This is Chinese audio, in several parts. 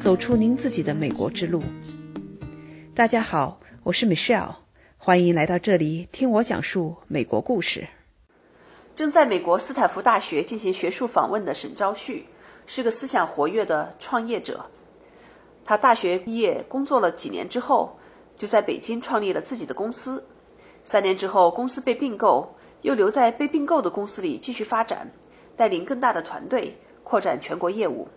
走出您自己的美国之路。大家好，我是 Michelle，欢迎来到这里听我讲述美国故事。正在美国斯坦福大学进行学术访问的沈昭旭是个思想活跃的创业者。他大学毕业工作了几年之后，就在北京创立了自己的公司。三年之后，公司被并购，又留在被并购的公司里继续发展，带领更大的团队扩展全国业务。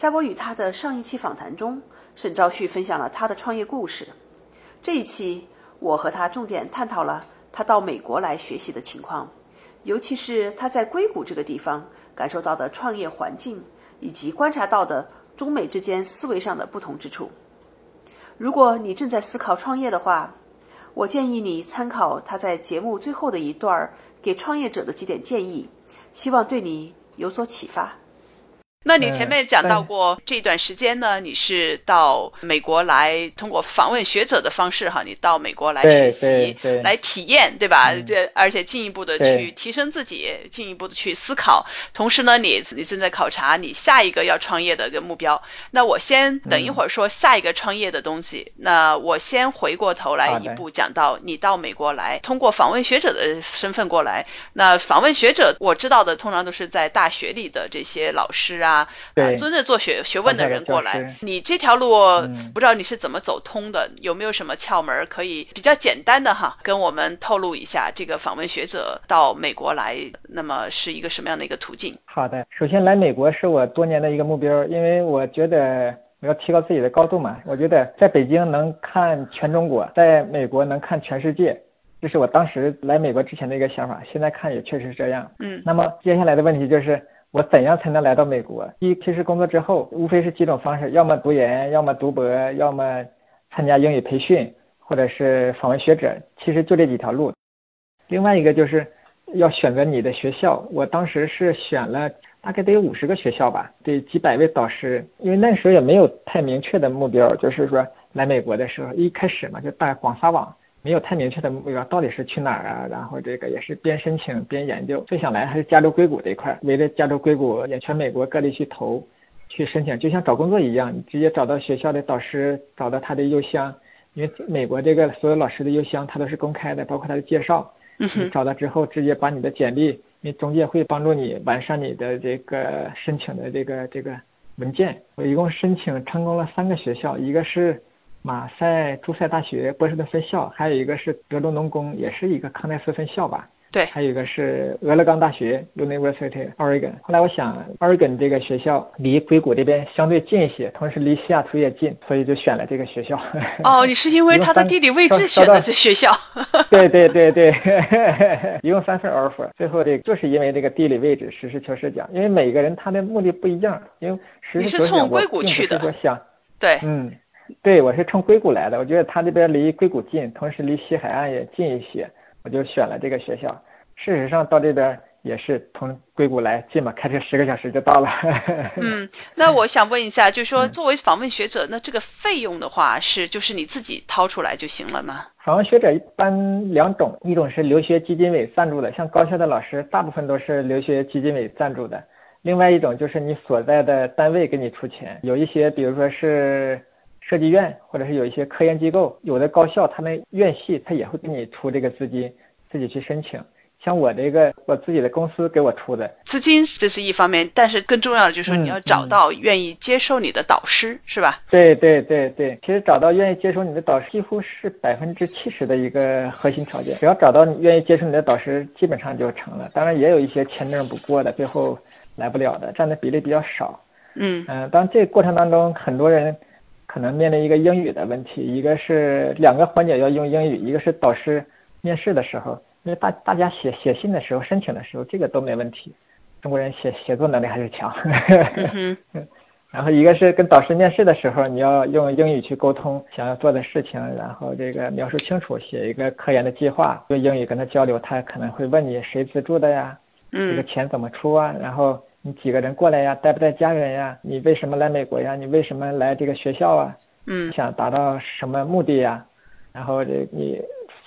在我与他的上一期访谈中，沈昭旭分享了他的创业故事。这一期，我和他重点探讨了他到美国来学习的情况。尤其是他在硅谷这个地方感受到的创业环境，以及观察到的中美之间思维上的不同之处。如果你正在思考创业的话，我建议你参考他在节目最后的一段给创业者的几点建议，希望对你有所启发。那你前面讲到过，这段时间呢，你是到美国来，通过访问学者的方式哈，你到美国来学习，来体验，对吧？这而且进一步的去提升自己，进一步的去思考。同时呢，你你正在考察你下一个要创业的一个目标。那我先等一会儿说下一个创业的东西。那我先回过头来一步讲到你到美国来，通过访问学者的身份过来。那访问学者，我知道的通常都是在大学里的这些老师啊。啊，对，真正做学学问的人过来，你这条路不知道你是怎么走通的？有没有什么窍门可以比较简单的哈，跟我们透露一下？这个访问学者到美国来，那么是一个什么样的一个途径？好的，首先来美国是我多年的一个目标，因为我觉得我要提高自己的高度嘛。我觉得在北京能看全中国，在美国能看全世界，这是我当时来美国之前的一个想法。现在看也确实是这样。嗯，那么接下来的问题就是。我怎样才能来到美国？一其实工作之后，无非是几种方式：要么读研，要么读博，要么参加英语培训，或者是访问学者。其实就这几条路。另外一个就是要选择你的学校。我当时是选了大概得有五十个学校吧，得几百位导师。因为那时候也没有太明确的目标，就是说来美国的时候，一开始嘛就大广撒网。没有太明确的目标，到底是去哪儿啊？然后这个也是边申请边研究。最想来还是加州硅谷这一块，围着加州硅谷，也全美国各地去投，去申请，就像找工作一样，你直接找到学校的导师，找到他的邮箱，因为美国这个所有老师的邮箱他都是公开的，包括他的介绍。你找到之后，直接把你的简历，因为中介会帮助你完善你的这个申请的这个这个文件。我一共申请成功了三个学校，一个是。马赛诸塞大学波士顿分校，还有一个是德州农工，也是一个康奈斯分校吧？对，还有一个是俄勒冈大学 University Oregon。后来我想，Oregon 这个学校离硅谷这边相对近一些，同时离西雅图也近，所以就选了这个学校。哦，你是因为它的地理位置选的这学校？对对对对，一共三份 offer，最后这就是因为这个地理位置，实事求是讲，因为每个人他的目的不一样，因为实事求是讲，我并不是说想，对，嗯。对，我是从硅谷来的。我觉得他这边离硅谷近，同时离西海岸也近一些，我就选了这个学校。事实上，到这边也是从硅谷来近嘛，开车十个小时就到了。嗯，那我想问一下，就是说作为访问学者，那这个费用的话是就是你自己掏出来就行了吗？访问学者一般两种，一种是留学基金委赞助的，像高校的老师大部分都是留学基金委赞助的；另外一种就是你所在的单位给你出钱，有一些比如说是。设计院或者是有一些科研机构，有的高校他们院系他也会给你出这个资金，自己去申请。像我这个我自己的公司给我出的资金，这是一方面，但是更重要的就是说你要找到愿意接受你的导师，是吧？对对对对，其实找到愿意接受你的导师几乎是百分之七十的一个核心条件。只要找到你愿意接受你的导师，基本上就成了。当然也有一些签证不过的，最后来不了的，占的比例比较少。嗯嗯，当然这个过程当中很多人。可能面临一个英语的问题，一个是两个环节要用英语，一个是导师面试的时候，因为大大家写写信的时候、申请的时候，这个都没问题。中国人写写作能力还是强。然后一个是跟导师面试的时候，你要用英语去沟通想要做的事情，然后这个描述清楚，写一个科研的计划，用英语跟他交流，他可能会问你谁资助的呀？这个钱怎么出啊？然后。你几个人过来呀？带不带家人呀？你为什么来美国呀？你为什么来这个学校啊？嗯，想达到什么目的呀？然后这你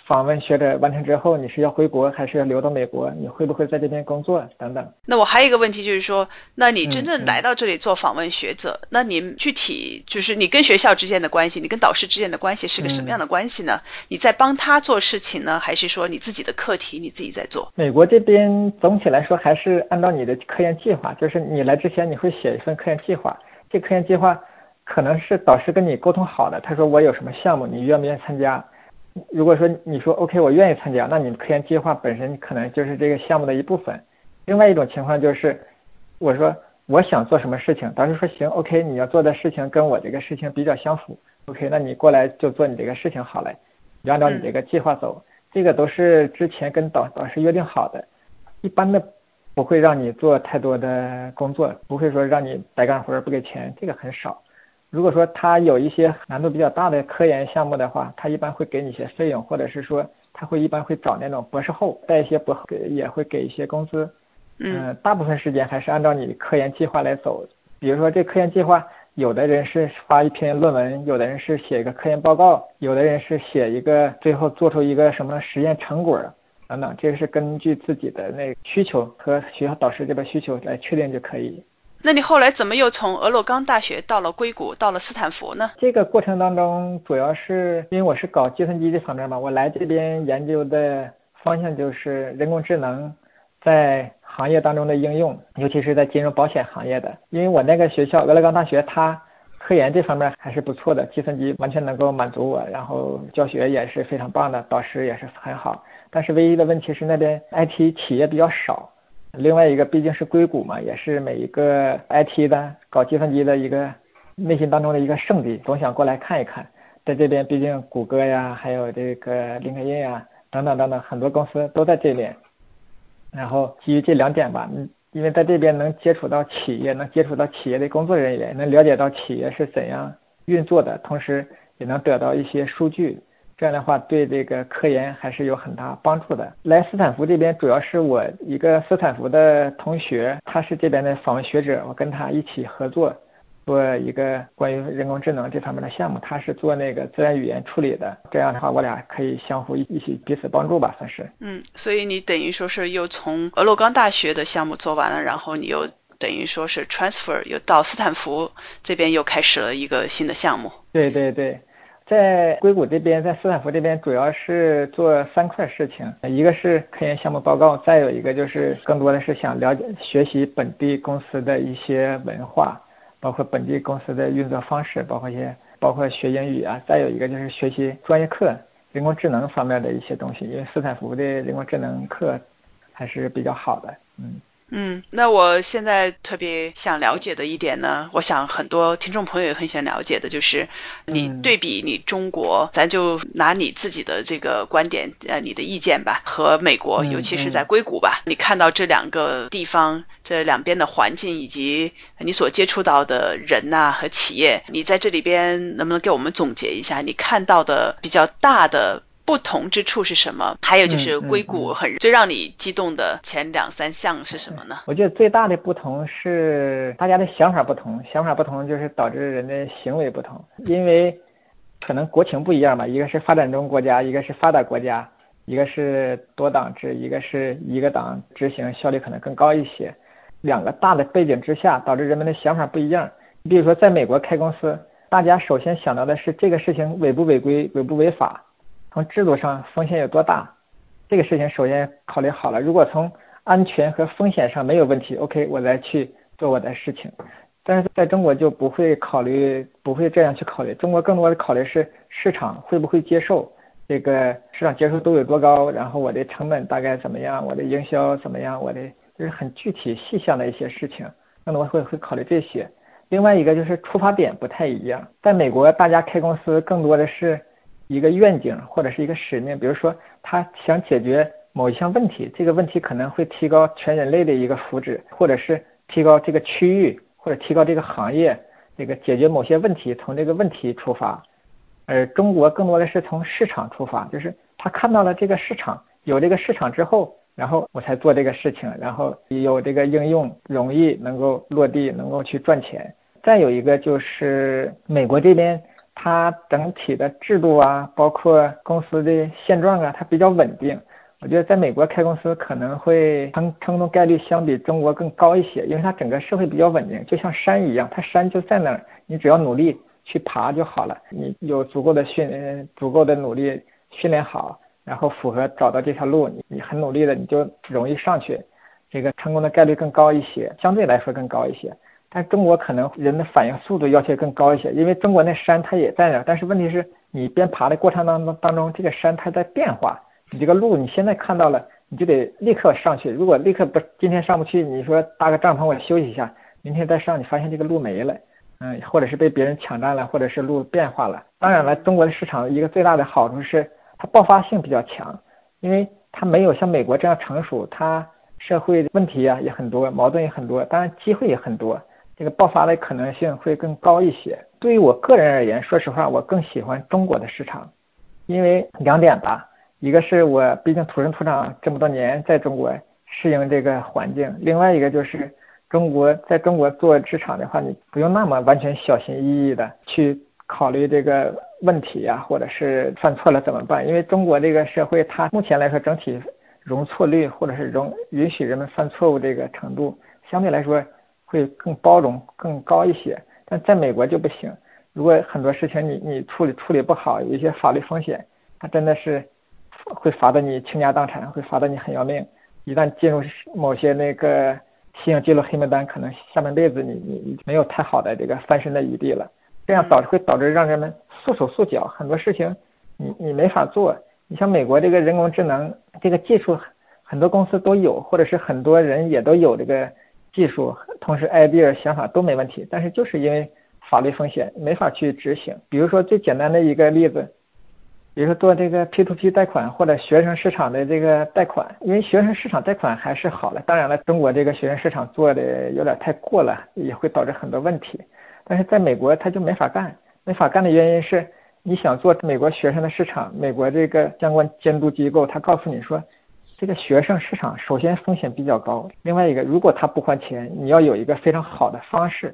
访问学者完成之后，你是要回国还是要留到美国？你会不会在这边工作等等？那我还有一个问题就是说，那你真正来到这里做访问学者，那你具体就是你跟学校之间的关系，你跟导师之间的关系是个什么样的关系呢？你在帮他做事情呢，还是说你自己的课题你自己在做？美国这边总体来说还是按照你的科研计划，就是你来之前你会写一份科研计划，这科研计划可能是导师跟你沟通好的，他说我有什么项目，你愿不愿意参加？如果说你说 OK，我愿意参加，那你科研计划本身可能就是这个项目的一部分。另外一种情况就是，我说我想做什么事情，导师说行 OK，你要做的事情跟我这个事情比较相符，OK，那你过来就做你这个事情好了，你按照你这个计划走，这个都是之前跟导导师约定好的，一般的不会让你做太多的工作，不会说让你白干活不给钱，这个很少。如果说他有一些难度比较大的科研项目的话，他一般会给你一些费用，或者是说他会一般会找那种博士后带一些博给也会给一些工资。嗯，大部分时间还是按照你的科研计划来走。比如说这科研计划，有的人是发一篇论文，有的人是写一个科研报告，有的人是写一个最后做出一个什么实验成果等等，这个是根据自己的那需求和学校导师这边需求来确定就可以。那你后来怎么又从俄勒冈大学到了硅谷，到了斯坦福呢？这个过程当中，主要是因为我是搞计算机这方面嘛，我来这边研究的方向就是人工智能在行业当中的应用，尤其是在金融保险行业的。因为我那个学校俄勒冈大学，它科研这方面还是不错的，计算机完全能够满足我，然后教学也是非常棒的，导师也是很好。但是唯一的问题是那边 IT 企业比较少。另外一个毕竟是硅谷嘛，也是每一个 IT 的搞计算机的一个内心当中的一个圣地，总想过来看一看。在这边，毕竟谷歌呀，还有这个林肯印呀，等等等等，很多公司都在这边。然后基于这两点吧，嗯，因为在这边能接触到企业，能接触到企业的工作人员，能了解到企业是怎样运作的，同时也能得到一些数据。这样的话，对这个科研还是有很大帮助的。来斯坦福这边，主要是我一个斯坦福的同学，他是这边的访问学者，我跟他一起合作，做一个关于人工智能这方面的项目。他是做那个自然语言处理的。这样的话，我俩可以相互一一起彼此帮助吧，算是。嗯，所以你等于说是又从俄勒冈大学的项目做完了，然后你又等于说是 transfer 又到斯坦福这边又开始了一个新的项目。对对对。在硅谷这边，在斯坦福这边，主要是做三块事情，一个是科研项目报告，再有一个就是更多的是想了解、学习本地公司的一些文化，包括本地公司的运作方式，包括一些包括学英语啊，再有一个就是学习专业课，人工智能方面的一些东西，因为斯坦福的人工智能课还是比较好的，嗯。嗯，那我现在特别想了解的一点呢，我想很多听众朋友也很想了解的，就是你对比你中国，咱就拿你自己的这个观点，呃，你的意见吧，和美国，尤其是在硅谷吧，你看到这两个地方这两边的环境，以及你所接触到的人呐和企业，你在这里边能不能给我们总结一下你看到的比较大的？不同之处是什么？还有就是硅谷很最让你激动的前两三项是什么呢？我觉得最大的不同是大家的想法不同，想法不同就是导致人的行为不同。因为可能国情不一样吧，一个是发展中国家，一个是发达国家，一个是多党制，一个是一个党执行效率可能更高一些。两个大的背景之下，导致人们的想法不一样。你比如说，在美国开公司，大家首先想到的是这个事情违不违规，违不违法。从制度上风险有多大，这个事情首先考虑好了。如果从安全和风险上没有问题，OK，我再去做我的事情。但是在中国就不会考虑，不会这样去考虑。中国更多的考虑是市场会不会接受，这个市场接受度有多高，然后我的成本大概怎么样，我的营销怎么样，我的就是很具体细项的一些事情，更多会会考虑这些。另外一个就是出发点不太一样，在美国大家开公司更多的是。一个愿景或者是一个使命，比如说他想解决某一项问题，这个问题可能会提高全人类的一个福祉，或者是提高这个区域或者提高这个行业，这个解决某些问题，从这个问题出发。而中国更多的是从市场出发，就是他看到了这个市场，有这个市场之后，然后我才做这个事情，然后有这个应用容易能够落地，能够去赚钱。再有一个就是美国这边。它整体的制度啊，包括公司的现状啊，它比较稳定。我觉得在美国开公司可能会成成功概率相比中国更高一些，因为它整个社会比较稳定，就像山一样，它山就在那儿，你只要努力去爬就好了。你有足够的训，足够的努力训练好，然后符合找到这条路，你你很努力的，你就容易上去，这个成功的概率更高一些，相对来说更高一些。但中国可能人的反应速度要求更高一些，因为中国那山它也在那，但是问题是你边爬的过程当中当中，这个山它在变化。你这个路你现在看到了，你就得立刻上去。如果立刻不今天上不去，你说搭个帐篷我休息一下，明天再上，你发现这个路没了，嗯，或者是被别人抢占了，或者是路变化了。当然了，中国的市场一个最大的好处是它爆发性比较强，因为它没有像美国这样成熟，它社会问题啊也很多，矛盾也很多，当然机会也很多，这个爆发的可能性会更高一些。对于我个人而言，说实话，我更喜欢中国的市场，因为两点吧。一个是我毕竟土生土长这么多年在中国适应这个环境，另外一个就是中国在中国做职场的话，你不用那么完全小心翼翼的去考虑这个问题呀，或者是犯错了怎么办？因为中国这个社会它目前来说整体容错率或者是容允许人们犯错误这个程度相对来说会更包容更高一些，但在美国就不行。如果很多事情你你处理处理不好，有一些法律风险，它真的是。会罚的你倾家荡产，会罚的你很要命。一旦进入某些那个信用记录黑名单，可能下半辈子你你你没有太好的这个翻身的余地了。这样导致会导致让人们束手束脚，很多事情你你没法做。你像美国这个人工智能这个技术，很多公司都有，或者是很多人也都有这个技术，同时 idea 想法都没问题，但是就是因为法律风险没法去执行。比如说最简单的一个例子。比如说做这个 P to P 贷款或者学生市场的这个贷款，因为学生市场贷款还是好的。当然了，中国这个学生市场做的有点太过了，也会导致很多问题。但是在美国他就没法干，没法干的原因是，你想做美国学生的市场，美国这个相关监督机构他告诉你说，这个学生市场首先风险比较高，另外一个如果他不还钱，你要有一个非常好的方式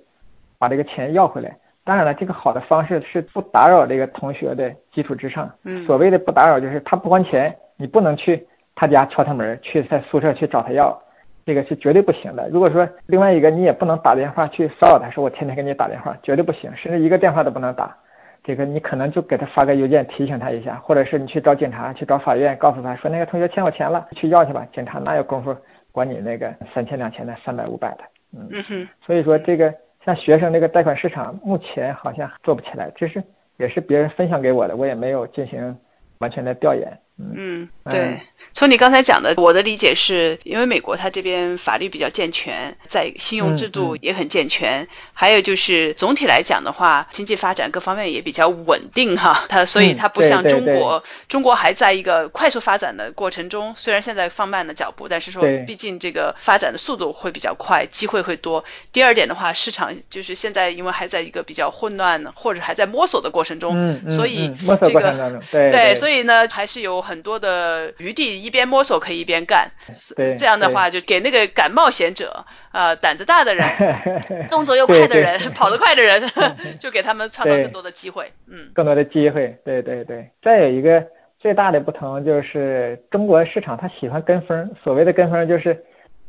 把这个钱要回来。当然了，这个好的方式是不打扰这个同学的基础之上。嗯，所谓的不打扰就是他不还钱，你不能去他家敲他门，去他宿舍去找他要，这个是绝对不行的。如果说另外一个你也不能打电话去骚扰他，说我天天给你打电话，绝对不行，甚至一个电话都不能打。这个你可能就给他发个邮件提醒他一下，或者是你去找警察，去找法院，告诉他说那个同学欠我钱了，去要去吧。警察哪有功夫管你那个三千两千的、三百五百的？嗯哼，所以说这个。像学生这个贷款市场，目前好像做不起来，这是也是别人分享给我的，我也没有进行完全的调研。嗯，对。从你刚才讲的，我的理解是，因为美国它这边法律比较健全，在信用制度也很健全，还有就是总体来讲的话，经济发展各方面也比较稳定哈。它所以它不像中国，中国还在一个快速发展的过程中，虽然现在放慢了脚步，但是说毕竟这个发展的速度会比较快，机会会多。第二点的话，市场就是现在因为还在一个比较混乱或者还在摸索的过程中，所以这个对，所以呢还是有。很多的余地，一边摸索可以一边干，对，这样的话就给那个敢冒险者，呃，胆子大的人，动作又快的人，跑得快的人，就给他们创造更多的机会，嗯，更多的机会，对对对。再有一个最大的不同就是，中国市场他喜欢跟风，所谓的跟风就是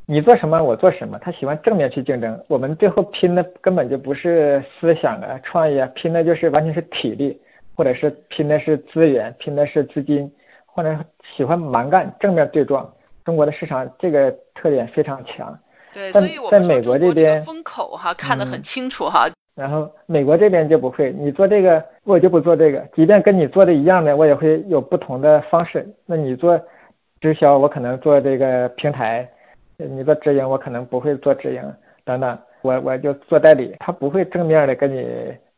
你做什么我做什么，他喜欢正面去竞争。我们最后拼的根本就不是思想啊、创意啊，拼的就是完全是体力，或者是拼的是资源，拼的是资金。或者喜欢蛮干，正面对撞，中国的市场这个特点非常强。对，所以我在美国这边风口哈看得很清楚哈。然后美国这边就不会，你做这个我就不做这个，即便跟你做的一样的，我也会有不同的方式。那你做直销，我可能做这个平台；你做直营，我可能不会做直营等等。我我就做代理，他不会正面的跟你。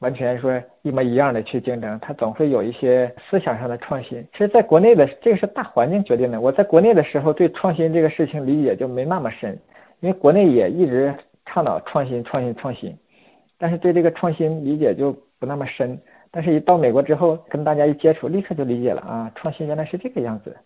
完全说一模一样的去竞争，它总会有一些思想上的创新。其实，在国内的这个是大环境决定的。我在国内的时候，对创新这个事情理解就没那么深，因为国内也一直倡导创新、创新、创新，但是对这个创新理解就不那么深。但是，一到美国之后，跟大家一接触，立刻就理解了啊，创新原来是这个样子。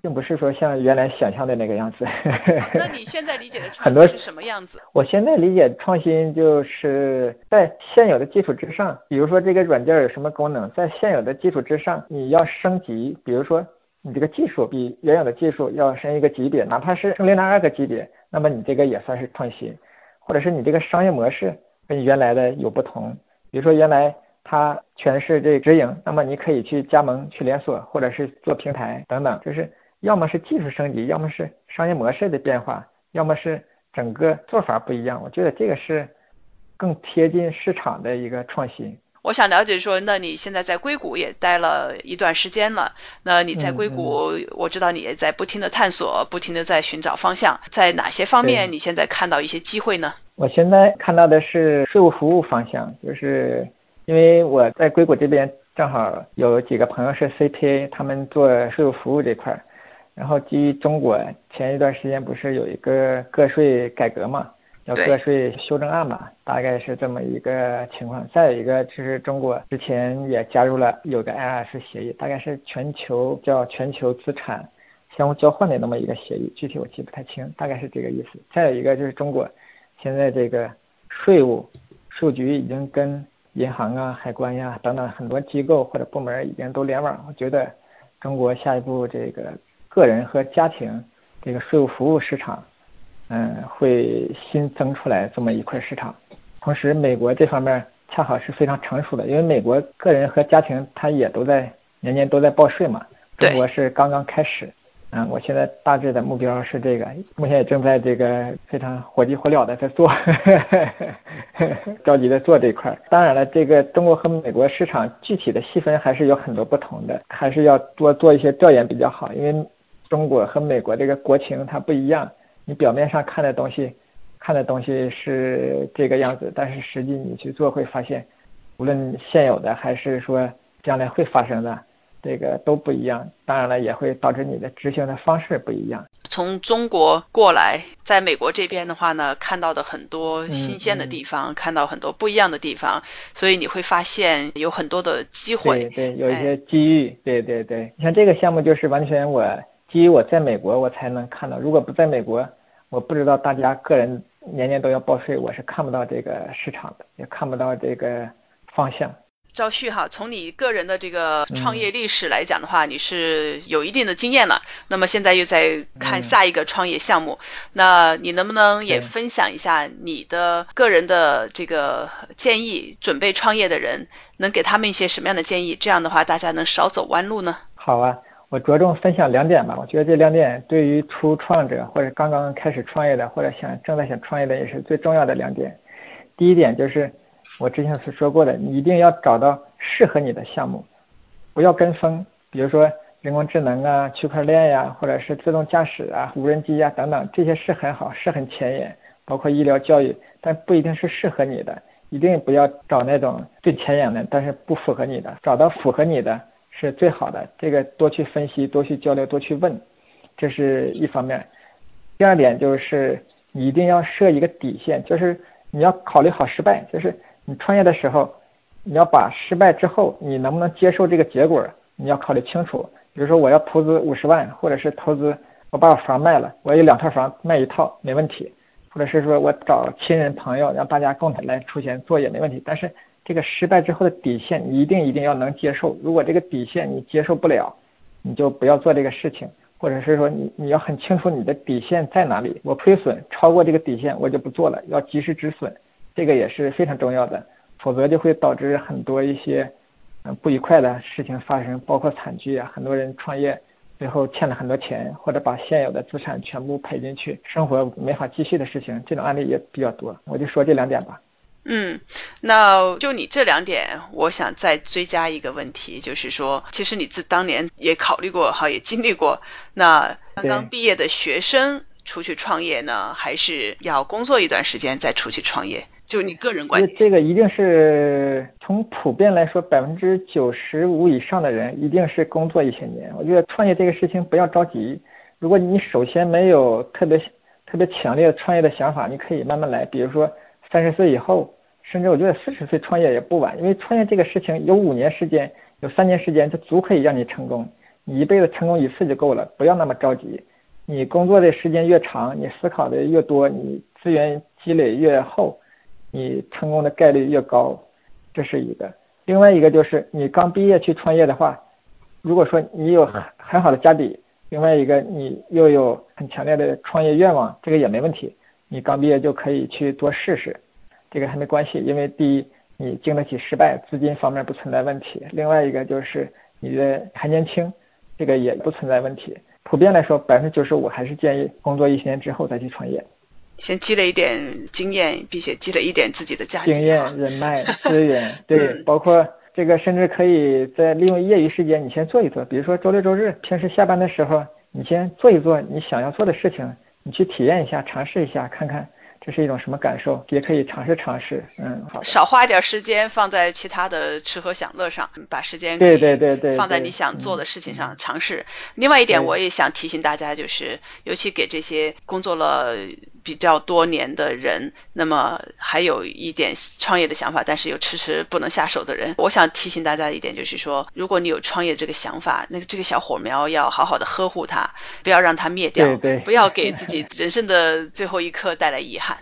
并不是说像原来想象的那个样子。那你现在理解的创新是什么样子？我现在理解创新就是在现有的基础之上，比如说这个软件有什么功能，在现有的基础之上你要升级，比如说你这个技术比原有的技术要升一个级别，哪怕是升零点二个级别，那么你这个也算是创新，或者是你这个商业模式跟原来的有不同，比如说原来。它全是这直营，那么你可以去加盟、去连锁，或者是做平台等等，就是要么是技术升级，要么是商业模式的变化，要么是整个做法不一样。我觉得这个是更贴近市场的一个创新。我想了解说，那你现在在硅谷也待了一段时间了，那你在硅谷，我知道你也在不停的探索，不停的在寻找方向，在哪些方面你现在看到一些机会呢？我现在看到的是税务服务方向，就是。因为我在硅谷这边正好有几个朋友是 CPA，他们做税务服务这块儿，然后基于中国前一段时间不是有一个个税改革嘛，叫个税修正案嘛，大概是这么一个情况。再有一个就是中国之前也加入了有个 IRS 协议，大概是全球叫全球资产相互交换的那么一个协议，具体我记不太清，大概是这个意思。再有一个就是中国现在这个税务税务局已经跟银行啊、海关呀等等很多机构或者部门已经都联网。我觉得中国下一步这个个人和家庭这个税务服务市场，嗯，会新增出来这么一块市场。同时，美国这方面恰好是非常成熟的，因为美国个人和家庭他也都在年年都在报税嘛，中国是刚刚开始。嗯，我现在大致的目标是这个，目前也正在这个非常火急火燎的在做，着急的做这一块。当然了，这个中国和美国市场具体的细分还是有很多不同的，还是要多做一些调研比较好。因为中国和美国这个国情它不一样，你表面上看的东西，看的东西是这个样子，但是实际你去做会发现，无论现有的还是说将来会发生的。这个都不一样，当然了，也会导致你的执行的方式不一样。从中国过来，在美国这边的话呢，看到的很多新鲜的地方，看到很多不一样的地方，所以你会发现有很多的机会。对对，有一些机遇。对对对，你像这个项目就是完全我基于我在美国我才能看到，如果不在美国，我不知道大家个人年年都要报税，我是看不到这个市场的，也看不到这个方向。赵旭哈，从你个人的这个创业历史来讲的话，你是有一定的经验了。那么现在又在看下一个创业项目，那你能不能也分享一下你的个人的这个建议？准备创业的人能给他们一些什么样的建议？这样的话，大家能少走弯路呢？好啊，我着重分享两点吧。我觉得这两点对于初创者或者刚刚开始创业的，或者想正在想创业的，也是最重要的两点。第一点就是。我之前是说过的，你一定要找到适合你的项目，不要跟风。比如说人工智能啊、区块链呀，或者是自动驾驶啊、无人机呀等等，这些是很好，是很前沿，包括医疗教育，但不一定是适合你的。一定不要找那种最前沿的，但是不符合你的，找到符合你的是最好的。这个多去分析，多去交流，多去问，这是一方面。第二点就是你一定要设一个底线，就是你要考虑好失败，就是。你创业的时候，你要把失败之后你能不能接受这个结果，你要考虑清楚。比如说，我要投资五十万，或者是投资我把我房卖了，我有两套房卖一套没问题，或者是说我找亲人朋友让大家共同来出钱做也没问题。但是这个失败之后的底线，你一定一定要能接受。如果这个底线你接受不了，你就不要做这个事情，或者是说你你要很清楚你的底线在哪里。我亏损超过这个底线，我就不做了，要及时止损。这个也是非常重要的，否则就会导致很多一些，嗯不愉快的事情发生，包括惨剧啊，很多人创业最后欠了很多钱，或者把现有的资产全部赔进去，生活没法继续的事情，这种案例也比较多。我就说这两点吧。嗯，那就你这两点，我想再追加一个问题，就是说，其实你自当年也考虑过哈，也经历过，那刚刚毕业的学生出去创业呢，还是要工作一段时间再出去创业？就你个人观点，这个一定是从普遍来说，百分之九十五以上的人一定是工作一些年。我觉得创业这个事情不要着急，如果你首先没有特别特别强烈的创业的想法，你可以慢慢来。比如说三十岁以后，甚至我觉得四十岁创业也不晚，因为创业这个事情有五年时间，有三年时间就足可以让你成功。你一辈子成功一次就够了，不要那么着急。你工作的时间越长，你思考的越多，你资源积累越厚，你成功的概率越高。这是一个。另外一个就是你刚毕业去创业的话，如果说你有很很好的家底，另外一个你又有很强烈的创业愿望，这个也没问题。你刚毕业就可以去多试试，这个还没关系，因为第一你经得起失败，资金方面不存在问题。另外一个就是你的还年轻，这个也不存在问题。普遍来说，百分之九十五还是建议工作一些年之后再去创业，先积累一点经验，并且积累一点自己的价值、经验、人脉、资源，对，包括这个，甚至可以在利用业余时间，你先做一做，比如说周六周日，平时下班的时候，你先做一做你想要做的事情，你去体验一下，尝试一下，看看。这是一种什么感受？也可以尝试尝试，嗯，好。少花一点时间放在其他的吃喝享乐上，把时间对对对对放在你想做的事情上尝试。另外一点，我也想提醒大家，就是尤其给这些工作了。比较多年的人，那么还有一点创业的想法，但是又迟迟不能下手的人，我想提醒大家一点，就是说，如果你有创业这个想法，那个这个小火苗要好好的呵护它，不要让它灭掉，对对，不要给自己人生的最后一刻带来遗憾。